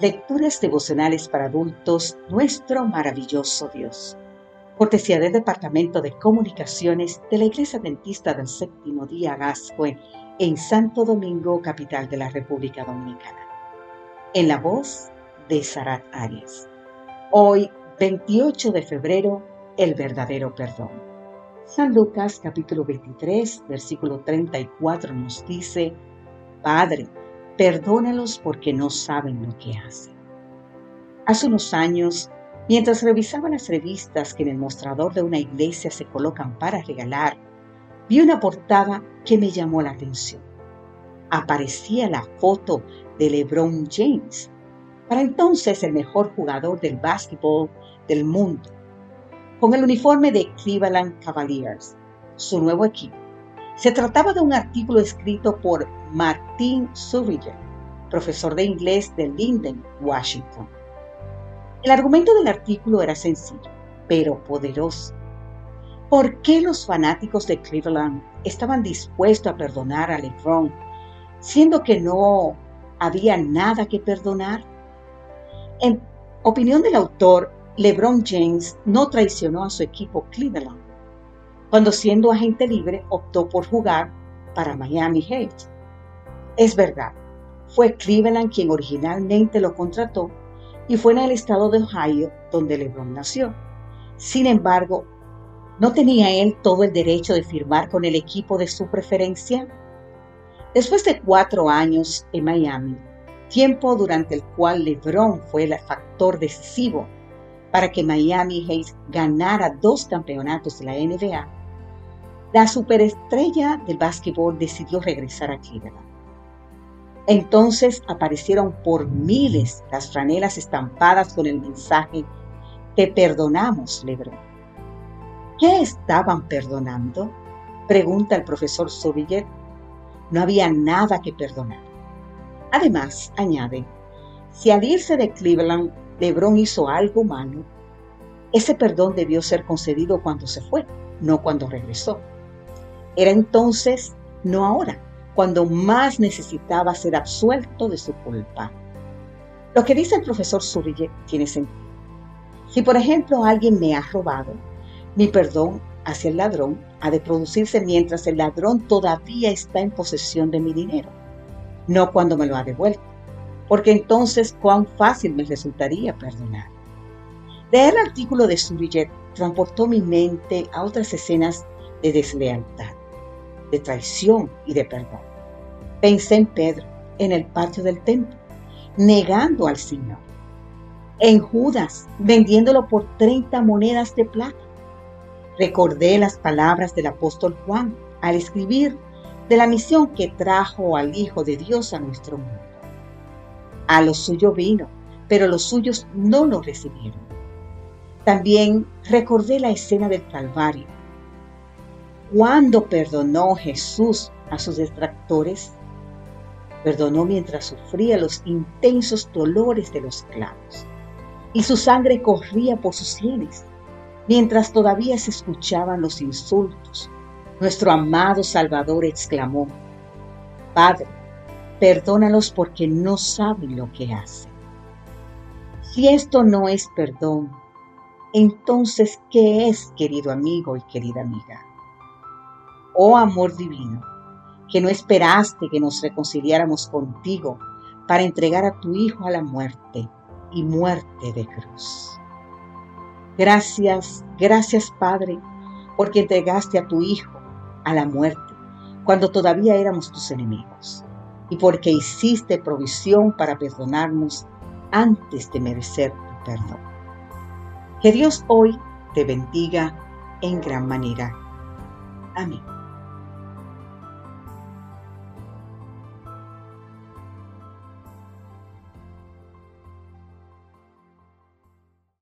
Lecturas devocionales para adultos, nuestro maravilloso Dios. Cortesía del Departamento de Comunicaciones de la Iglesia Dentista del Séptimo Día Gascue en Santo Domingo, capital de la República Dominicana. En la voz de Sarat Arias. Hoy, 28 de febrero, el verdadero perdón. San Lucas capítulo 23, versículo 34 nos dice, Padre, perdónalos porque no saben lo que hacen. Hace unos años, mientras revisaba las revistas que en el mostrador de una iglesia se colocan para regalar, vi una portada que me llamó la atención. Aparecía la foto de LeBron James, para entonces el mejor jugador del básquetbol del mundo, con el uniforme de Cleveland Cavaliers, su nuevo equipo. Se trataba de un artículo escrito por Martin Zuriger, profesor de inglés de Linden, Washington. El argumento del artículo era sencillo, pero poderoso. ¿Por qué los fanáticos de Cleveland estaban dispuestos a perdonar a LeBron, siendo que no había nada que perdonar? En opinión del autor, LeBron James no traicionó a su equipo Cleveland cuando siendo agente libre optó por jugar para Miami Heat. Es verdad, fue Cleveland quien originalmente lo contrató y fue en el estado de Ohio donde LeBron nació. Sin embargo, ¿no tenía él todo el derecho de firmar con el equipo de su preferencia? Después de cuatro años en Miami, tiempo durante el cual LeBron fue el factor decisivo para que Miami Heat ganara dos campeonatos de la NBA, la superestrella del básquetbol decidió regresar a Cleveland. Entonces aparecieron por miles las franelas estampadas con el mensaje, Te perdonamos, Lebron. ¿Qué estaban perdonando? Pregunta el profesor Sobillet. No había nada que perdonar. Además, añade, si al irse de Cleveland Lebron hizo algo malo, ese perdón debió ser concedido cuando se fue, no cuando regresó. Era entonces, no ahora, cuando más necesitaba ser absuelto de su culpa. Lo que dice el profesor Zurille tiene sentido. Si por ejemplo alguien me ha robado, mi perdón hacia el ladrón ha de producirse mientras el ladrón todavía está en posesión de mi dinero, no cuando me lo ha devuelto, porque entonces cuán fácil me resultaría perdonar. Leer el artículo de Zurille transportó mi mente a otras escenas de deslealtad de traición y de perdón. Pensé en Pedro en el patio del templo, negando al Señor. En Judas, vendiéndolo por 30 monedas de plata. Recordé las palabras del apóstol Juan al escribir de la misión que trajo al Hijo de Dios a nuestro mundo. A lo suyo vino, pero los suyos no lo recibieron. También recordé la escena del Calvario, cuando perdonó Jesús a sus detractores? Perdonó mientras sufría los intensos dolores de los clavos y su sangre corría por sus sienes, mientras todavía se escuchaban los insultos. Nuestro amado Salvador exclamó, Padre, perdónalos porque no saben lo que hacen. Si esto no es perdón, entonces, ¿qué es, querido amigo y querida amiga? Oh amor divino, que no esperaste que nos reconciliáramos contigo para entregar a tu Hijo a la muerte y muerte de cruz. Gracias, gracias Padre, porque entregaste a tu Hijo a la muerte cuando todavía éramos tus enemigos y porque hiciste provisión para perdonarnos antes de merecer tu perdón. Que Dios hoy te bendiga en gran manera. Amén.